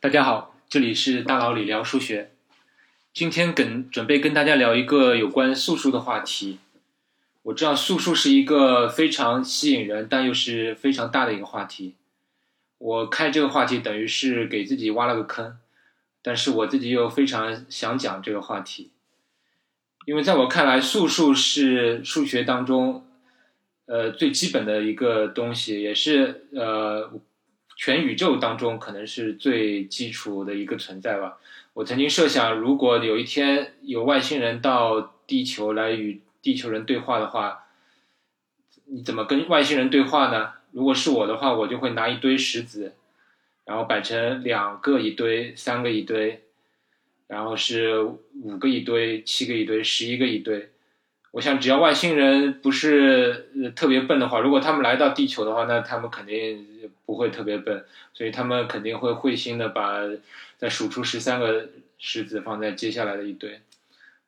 大家好，这里是大佬李聊数学。今天跟准备跟大家聊一个有关素数的话题。我知道素数是一个非常吸引人，但又是非常大的一个话题。我开这个话题等于是给自己挖了个坑，但是我自己又非常想讲这个话题，因为在我看来，素数是数学当中呃最基本的一个东西，也是呃。全宇宙当中可能是最基础的一个存在吧。我曾经设想，如果有一天有外星人到地球来与地球人对话的话，你怎么跟外星人对话呢？如果是我的话，我就会拿一堆石子，然后摆成两个一堆、三个一堆，然后是五个一堆、七个一堆、十一个一堆。我想，只要外星人不是特别笨的话，如果他们来到地球的话，那他们肯定不会特别笨，所以他们肯定会会心的把再数出十三个石子放在接下来的一堆。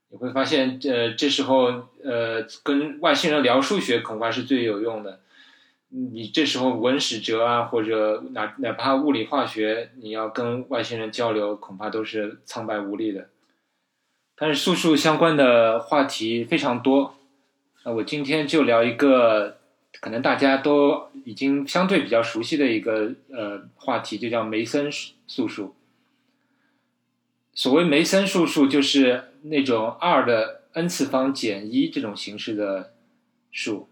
你会发现，呃，这时候呃，跟外星人聊数学恐怕是最有用的。你这时候文史哲啊，或者哪哪怕物理化学，你要跟外星人交流，恐怕都是苍白无力的。但是素数相关的话题非常多，那我今天就聊一个可能大家都已经相对比较熟悉的一个呃话题，就叫梅森素数。所谓梅森素数，就是那种二的 n 次方减一这种形式的数。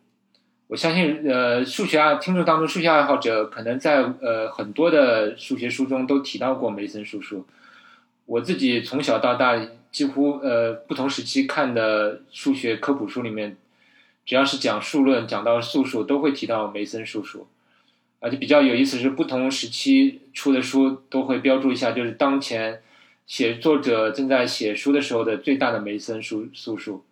我相信，呃，数学啊，听众当中数学爱好者可能在呃很多的数学书中都提到过梅森素数。我自己从小到大。几乎呃不同时期看的数学科普书里面，只要是讲数论讲到素数，都会提到梅森素数，而且比较有意思是不同时期出的书都会标注一下，就是当前写作者正在写书的时候的最大的梅森数素数。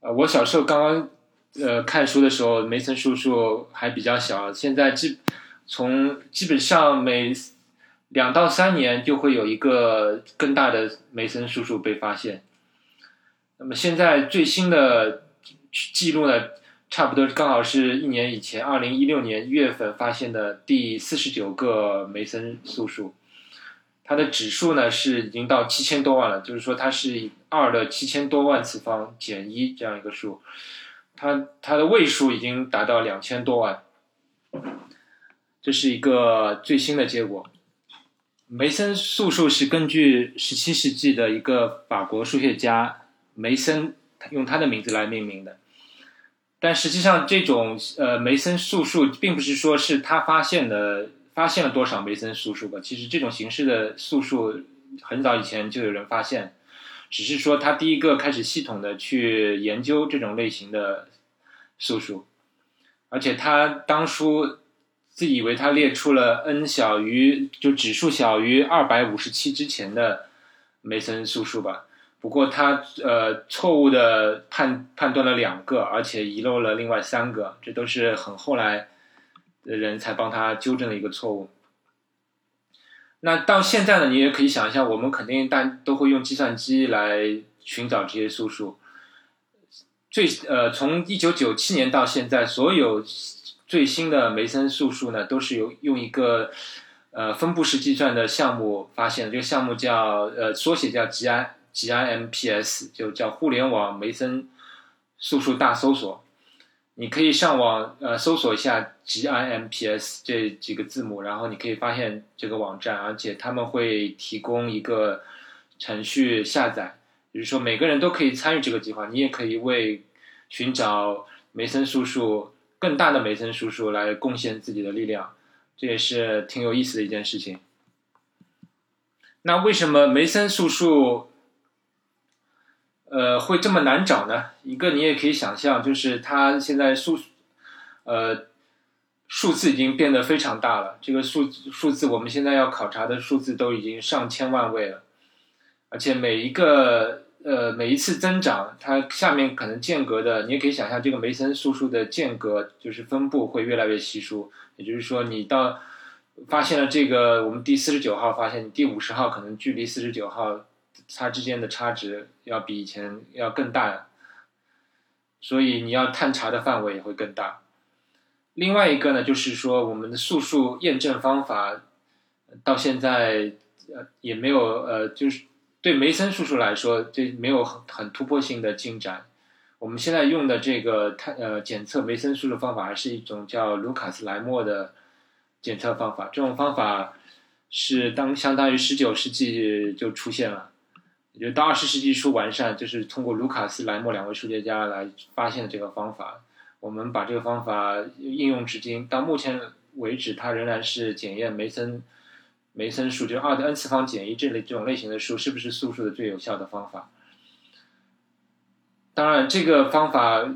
啊，我小时候刚刚呃看书的时候，梅森素数还比较小，现在基从基本上每。两到三年就会有一个更大的梅森素数被发现。那么现在最新的记录呢，差不多刚好是一年以前，二零一六年一月份发现的第四十九个梅森素数。它的指数呢是已经到七千多万了，就是说它是二的七千多万次方减一这样一个数。它它的位数已经达到两千多万，这是一个最新的结果。梅森素数是根据十七世纪的一个法国数学家梅森用他的名字来命名的，但实际上这种呃梅森素数并不是说是他发现的发现了多少梅森素数吧，其实这种形式的素数很早以前就有人发现，只是说他第一个开始系统的去研究这种类型的素数，而且他当初。自以为他列出了 n 小于就指数小于二百五十七之前的梅森素数吧，不过他呃错误的判判断了两个，而且遗漏了另外三个，这都是很后来的人才帮他纠正的一个错误。那到现在呢，你也可以想一下，我们肯定大都会用计算机来寻找这些素数。最呃从一九九七年到现在，所有。最新的梅森素数呢，都是由用一个呃分布式计算的项目发现的。这个项目叫呃缩写叫 G G I M P S，就叫互联网梅森素数大搜索。你可以上网呃搜索一下 G I M P S 这几个字母，然后你可以发现这个网站，而且他们会提供一个程序下载，比如说每个人都可以参与这个计划，你也可以为寻找梅森素数。更大的梅森素数来贡献自己的力量，这也是挺有意思的一件事情。那为什么梅森素数，呃，会这么难找呢？一个你也可以想象，就是它现在数，呃，数字已经变得非常大了。这个数数字，我们现在要考察的数字都已经上千万位了，而且每一个。呃，每一次增长，它下面可能间隔的，你也可以想象，这个梅森素数的间隔就是分布会越来越稀疏。也就是说，你到发现了这个，我们第四十九号发现，你第五十号可能距离四十九号它之间的差值要比以前要更大，所以你要探查的范围也会更大。另外一个呢，就是说我们的素数验证方法，到现在呃也没有呃，就是对梅森叔叔来说，这没有很很突破性的进展。我们现在用的这个探呃检测梅森数的方法，还是一种叫卢卡斯莱默的检测方法。这种方法是当相当于十九世纪就出现了，也就到二十世纪初完善，就是通过卢卡斯莱默两位数学家来发现的这个方法。我们把这个方法应用至今，到目前为止，它仍然是检验梅森梅森数，就二的 n 次方减一这类这种类型的数是不是素数的最有效的方法。当然，这个方法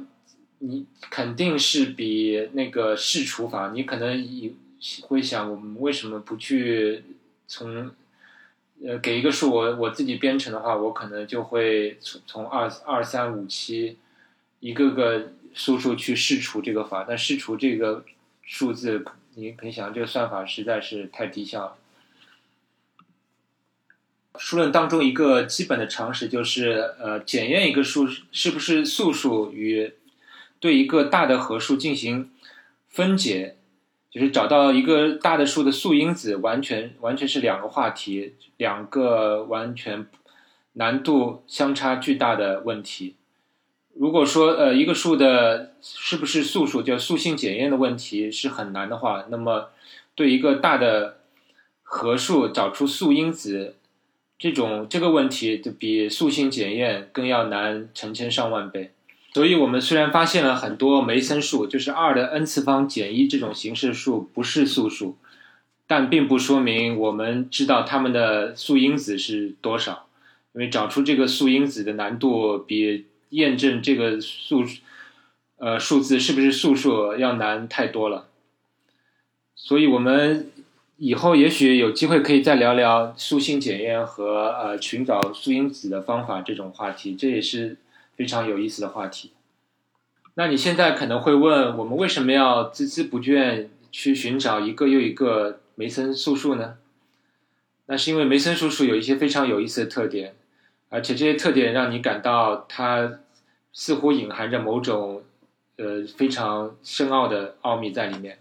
你肯定是比那个试除法。你可能以会想，我们为什么不去从呃给一个数，我我自己编程的话，我可能就会从从二二三五七一个个输出去试除这个法。但试除这个数字，你可以想，这个算法实在是太低效了。数论当中一个基本的常识就是，呃，检验一个数是不是素数与对一个大的合数进行分解，就是找到一个大的数的素因子，完全完全是两个话题，两个完全难度相差巨大的问题。如果说呃一个数的是不是素数叫素性检验的问题是很难的话，那么对一个大的合数找出素因子。这种这个问题就比素性检验更要难成千上万倍，所以我们虽然发现了很多梅森数，就是二的 n 次方减一这种形式数不是素数，但并不说明我们知道它们的素因子是多少，因为找出这个素因子的难度比验证这个数，呃数字是不是素数要难太多了，所以我们。以后也许有机会可以再聊聊素性检验和呃寻找素因子的方法这种话题，这也是非常有意思的话题。那你现在可能会问，我们为什么要孜孜不倦去寻找一个又一个梅森素数呢？那是因为梅森素数有一些非常有意思的特点，而且这些特点让你感到它似乎隐含着某种呃非常深奥的奥秘在里面。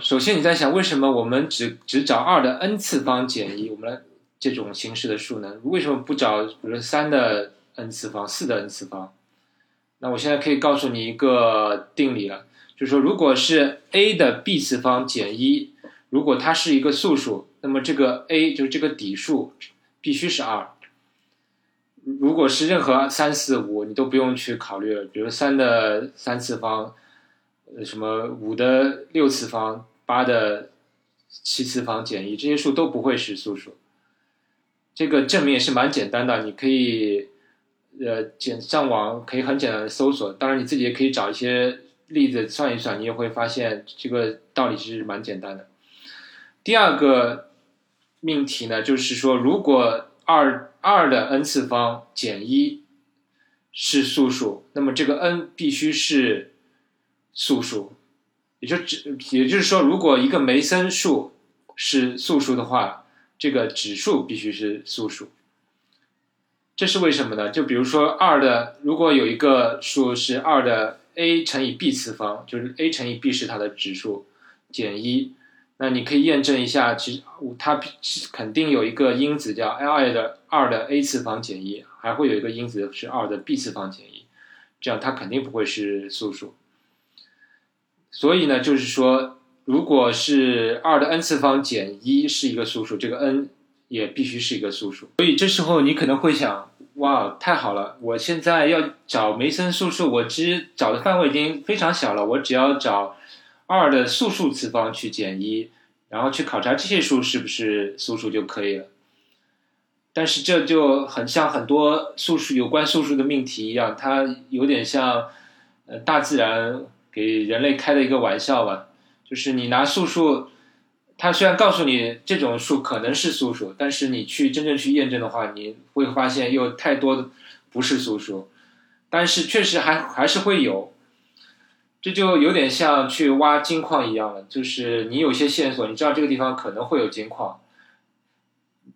首先，你在想为什么我们只只找二的 n 次方减一，我们这种形式的数呢？为什么不找比如三的 n 次方、四的 n 次方？那我现在可以告诉你一个定理了，就是说，如果是 a 的 b 次方减一，如果它是一个素数，那么这个 a 就是这个底数必须是二。如果是任何三四五，你都不用去考虑了，比如三的三次方。呃，什么五的六次方、八的七次方减一，这些数都不会是素数。这个证明也是蛮简单的，你可以呃简上网可以很简单的搜索，当然你自己也可以找一些例子算一算，你也会发现这个道理是蛮简单的。第二个命题呢，就是说如果二二的 n 次方减一是素数，那么这个 n 必须是。素数，也就只，也就是说，如果一个梅森数是素数的话，这个指数必须是素数。这是为什么呢？就比如说二的，如果有一个数是二的 a 乘以 b 次方，就是 a 乘以 b 是它的指数减一，那你可以验证一下，其实它肯定有一个因子叫 l 的二的 a 次方减一，还会有一个因子是二的 b 次方减一，这样它肯定不会是素数。所以呢，就是说，如果是二的 n 次方减一是一个素数，这个 n 也必须是一个素数。所以这时候你可能会想，哇，太好了！我现在要找梅森素数，我其实找的范围已经非常小了，我只要找二的素数次方去减一，然后去考察这些数是不是素数就可以了。但是这就很像很多素数有关素数的命题一样，它有点像呃大自然。给人类开的一个玩笑吧，就是你拿素数，它虽然告诉你这种数可能是素数，但是你去真正去验证的话，你会发现又太多的不是素数，但是确实还还是会有，这就有点像去挖金矿一样了，就是你有些线索，你知道这个地方可能会有金矿，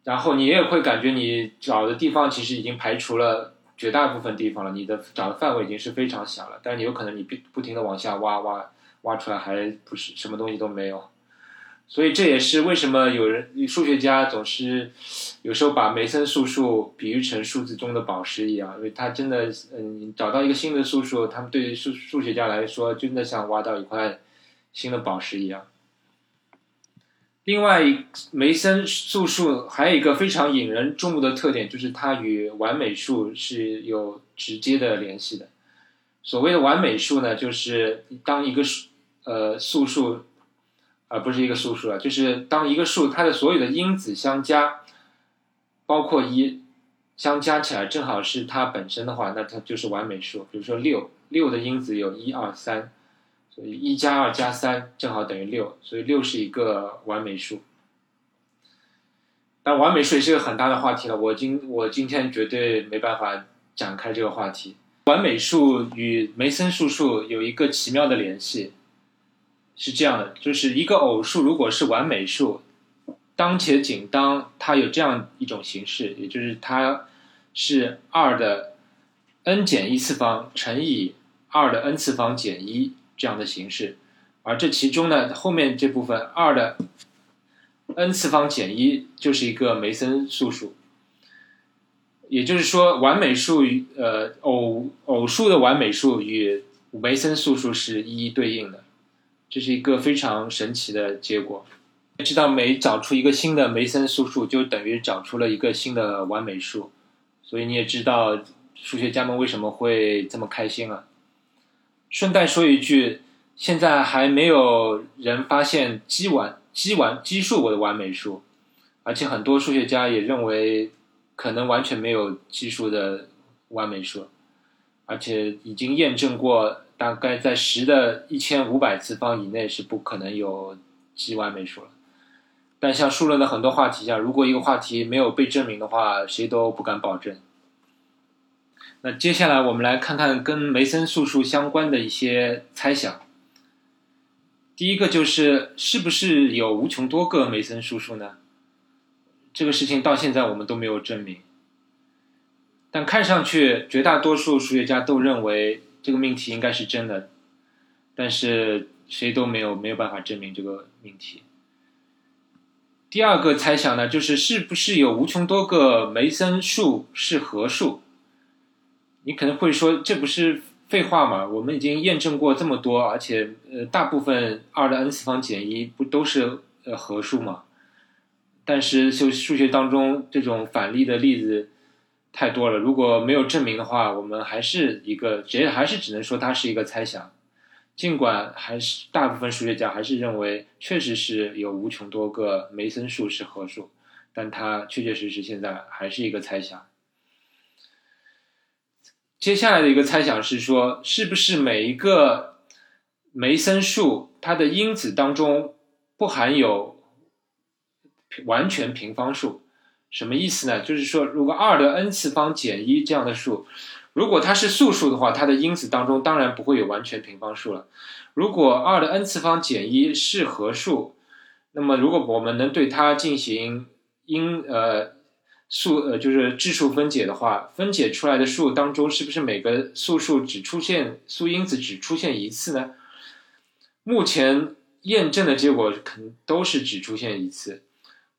然后你也会感觉你找的地方其实已经排除了。绝大部分地方了，你的找的范围已经是非常小了，但是你有可能你不不停的往下挖挖挖出来，还不是什么东西都没有，所以这也是为什么有人数学家总是有时候把梅森素数比喻成数字中的宝石一样，因为他真的，嗯，找到一个新的素数，他们对于数数学家来说，真的像挖到一块新的宝石一样。另外，梅森素数还有一个非常引人注目的特点，就是它与完美数是有直接的联系的。所谓的完美数呢，就是当一个数，呃，素数。而不是一个素数了，就是当一个数它的所有的因子相加，包括一相加起来正好是它本身的话，那它就是完美数。比如说六，六的因子有一二三，所以一加二加三正好等于六，所以六是一个完美数。但完美数也是个很大的话题了，我今我今天绝对没办法展开这个话题。完美数与梅森素数有一个奇妙的联系。是这样的，就是一个偶数如果是完美数，当且仅当它有这样一种形式，也就是它是二的 n 减一次方乘以二的 n 次方减一这样的形式，而这其中呢，后面这部分二的 n 次方减一就是一个梅森素数，也就是说，完美数与呃偶偶数的完美数与梅森素数是一一对应的。这是一个非常神奇的结果。知道每找出一个新的梅森素数，就等于找出了一个新的完美数，所以你也知道数学家们为什么会这么开心了。顺带说一句，现在还没有人发现奇完奇完奇数的完美数，而且很多数学家也认为可能完全没有奇数的完美数，而且已经验证过。大概在十的一千五百次方以内是不可能有奇完美数了。但像数论的很多话题一样，如果一个话题没有被证明的话，谁都不敢保证。那接下来我们来看看跟梅森素数相关的一些猜想。第一个就是是不是有无穷多个梅森素数呢？这个事情到现在我们都没有证明。但看上去绝大多数数学家都认为。这个命题应该是真的，但是谁都没有没有办法证明这个命题。第二个猜想呢，就是是不是有无穷多个梅森数是合数？你可能会说，这不是废话吗？我们已经验证过这么多，而且呃，大部分二的 n 次方减一不都是呃合数吗？但是就数学当中这种反例的例子。太多了，如果没有证明的话，我们还是一个，只还是只能说它是一个猜想。尽管还是大部分数学家还是认为，确实是有无穷多个梅森数是合数，但它确确实实现在还是一个猜想。接下来的一个猜想是说，是不是每一个梅森数它的因子当中不含有完全平方数？什么意思呢？就是说，如果二的 n 次方减一这样的数，如果它是素数的话，它的因子当中当然不会有完全平方数了。如果二的 n 次方减一是合数，那么如果我们能对它进行因呃数呃就是质数分解的话，分解出来的数当中是不是每个素数只出现素因子只出现一次呢？目前验证的结果肯都是只出现一次。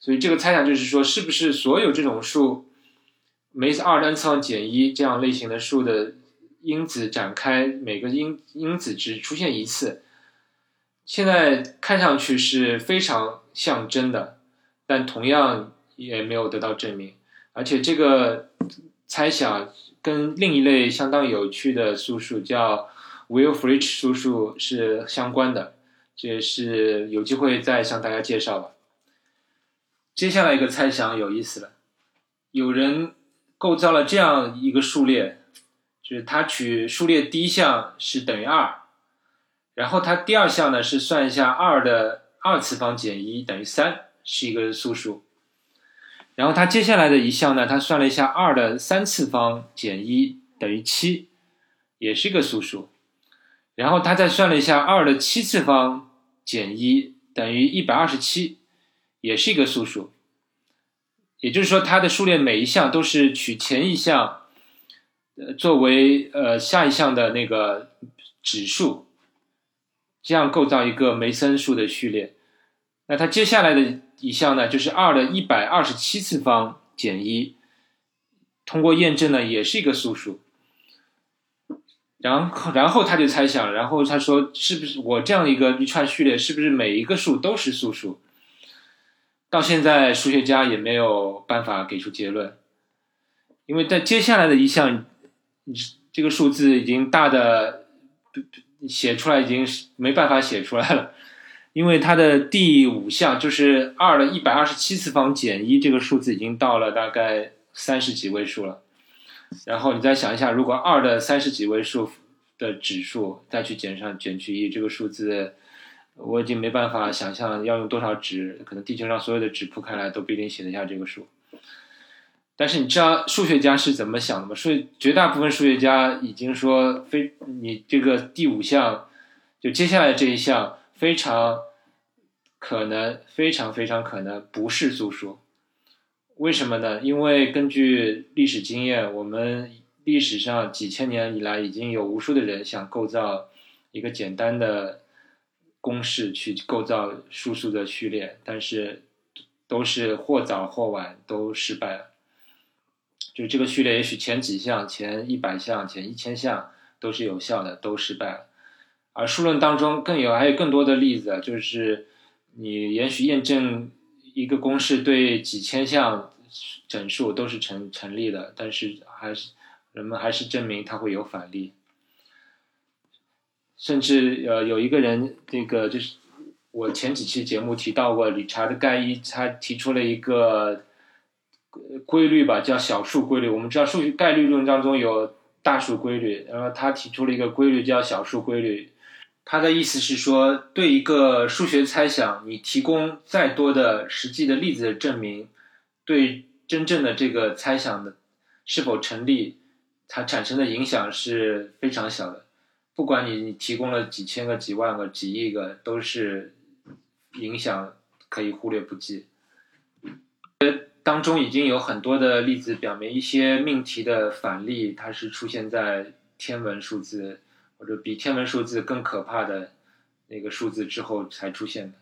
所以这个猜想就是说，是不是所有这种数，梅森二单次方减一这样类型的数的因子展开，每个因因子只出现一次，现在看上去是非常像真的，但同样也没有得到证明。而且这个猜想跟另一类相当有趣的素数叫 Will-Fritsch 素数是相关的，这也是有机会再向大家介绍吧。接下来一个猜想有意思了，有人构造了这样一个数列，就是他取数列第一项是等于二，然后他第二项呢是算一下二的二次方减一等于三，是一个素数，然后他接下来的一项呢，他算了一下二的三次方减一等于七，也是一个素数，然后他再算了一下二的七次方减一等于一百二十七。也是一个素数，也就是说，它的数列每一项都是取前一项，呃，作为呃下一项的那个指数，这样构造一个梅森数的序列。那它接下来的一项呢，就是二的一百二十七次方减一，通过验证呢，也是一个素数。然后，然后他就猜想，然后他说，是不是我这样一个一串序列，是不是每一个数都是素数？到现在，数学家也没有办法给出结论，因为在接下来的一项，这个数字已经大的写出来已经没办法写出来了，因为它的第五项就是二的一百二十七次方减一这个数字已经到了大概三十几位数了。然后你再想一下，如果二的三十几位数的指数再去减上减去一，这个数字我已经没办法想象要用多少纸，可能地球上所有的纸铺开来都不一定写得下这个数。但是你知道数学家是怎么想的吗？数绝大部分数学家已经说，非你这个第五项，就接下来这一项非常可能，非常非常可能不是素数。为什么呢？因为根据历史经验，我们历史上几千年以来已经有无数的人想构造一个简单的公式去构造数数的序列，但是都是或早或晚都失败了。就这个序列，也许前几项、前一百项、前一千项都是有效的，都失败了。而数论当中更有还有更多的例子，就是你也许验证一个公式对几千项。整数都是成成立的，但是还是人们还是证明它会有反例，甚至呃有一个人，那个就是我前几期节目提到过，理查德盖伊他提出了一个规律吧，叫小数规律。我们知道数学概率论当中有大数规律，然后他提出了一个规律叫小数规律。他的意思是说，对一个数学猜想，你提供再多的实际的例子的证明，对。真正的这个猜想的是否成立，它产生的影响是非常小的。不管你你提供了几千个、几万个、几亿个，都是影响可以忽略不计。当中已经有很多的例子表明，一些命题的反例，它是出现在天文数字或者比天文数字更可怕的那个数字之后才出现的。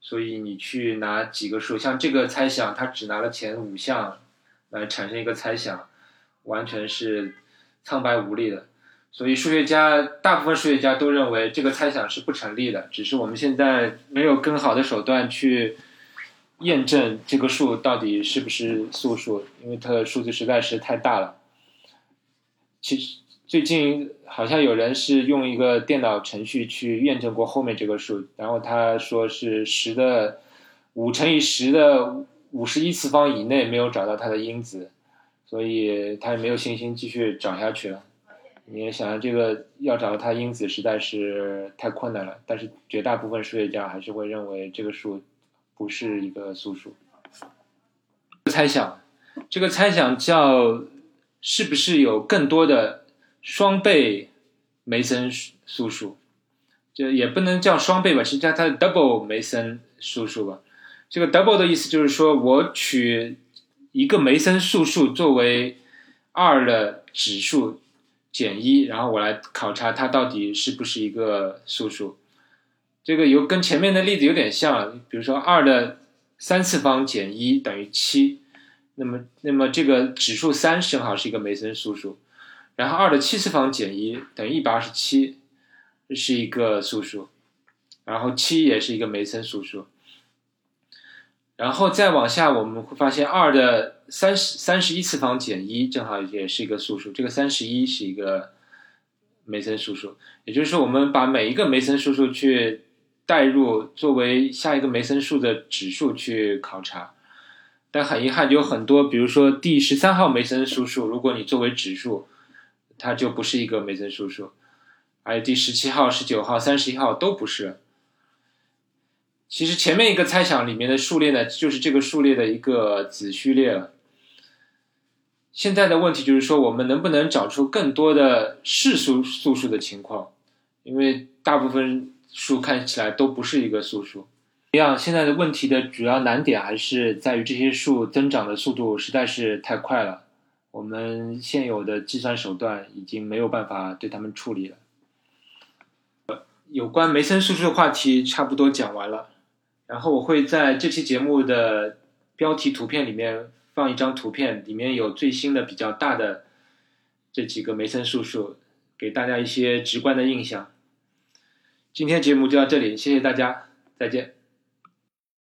所以你去拿几个数，像这个猜想，它只拿了前五项来产生一个猜想，完全是苍白无力的。所以数学家大部分数学家都认为这个猜想是不成立的，只是我们现在没有更好的手段去验证这个数到底是不是素数，因为它的数字实在是太大了。其实。最近好像有人是用一个电脑程序去验证过后面这个数，然后他说是十的五乘以十的五十一次方以内没有找到它的因子，所以他也没有信心继续找下去了。你也想这个要找到它因子实在是太困难了，但是绝大部分数学家还是会认为这个数不是一个素数。猜想，这个猜想叫是不是有更多的？双倍梅森素数，就也不能叫双倍吧，是叫它 double 梅森素数吧。这个 double 的意思就是说我取一个梅森素数作为二的指数减一，然后我来考察它到底是不是一个素数。这个有跟前面的例子有点像，比如说二的三次方减一等于七，那么那么这个指数三正好是一个梅森素数。然后二的七次方减一等于一百二十七，是一个素数，然后七也是一个梅森素数。然后再往下，我们会发现二的三十三十一次方减一正好也是一个素数，这个三十一是一个梅森素数。也就是说，我们把每一个梅森素数去代入作为下一个梅森数的指数去考察，但很遗憾，有很多，比如说第十三号梅森素数，如果你作为指数。它就不是一个梅森素数，还有第十七号、十九号、三十一号都不是。其实前面一个猜想里面的数列呢，就是这个数列的一个子序列了。现在的问题就是说，我们能不能找出更多的是素素数的情况？因为大部分数看起来都不是一个素数。一样，现在的问题的主要难点还是在于这些数增长的速度实在是太快了。我们现有的计算手段已经没有办法对他们处理了。有关梅森素数的话题差不多讲完了，然后我会在这期节目的标题图片里面放一张图片，里面有最新的比较大的这几个梅森叔叔，给大家一些直观的印象。今天节目就到这里，谢谢大家，再见。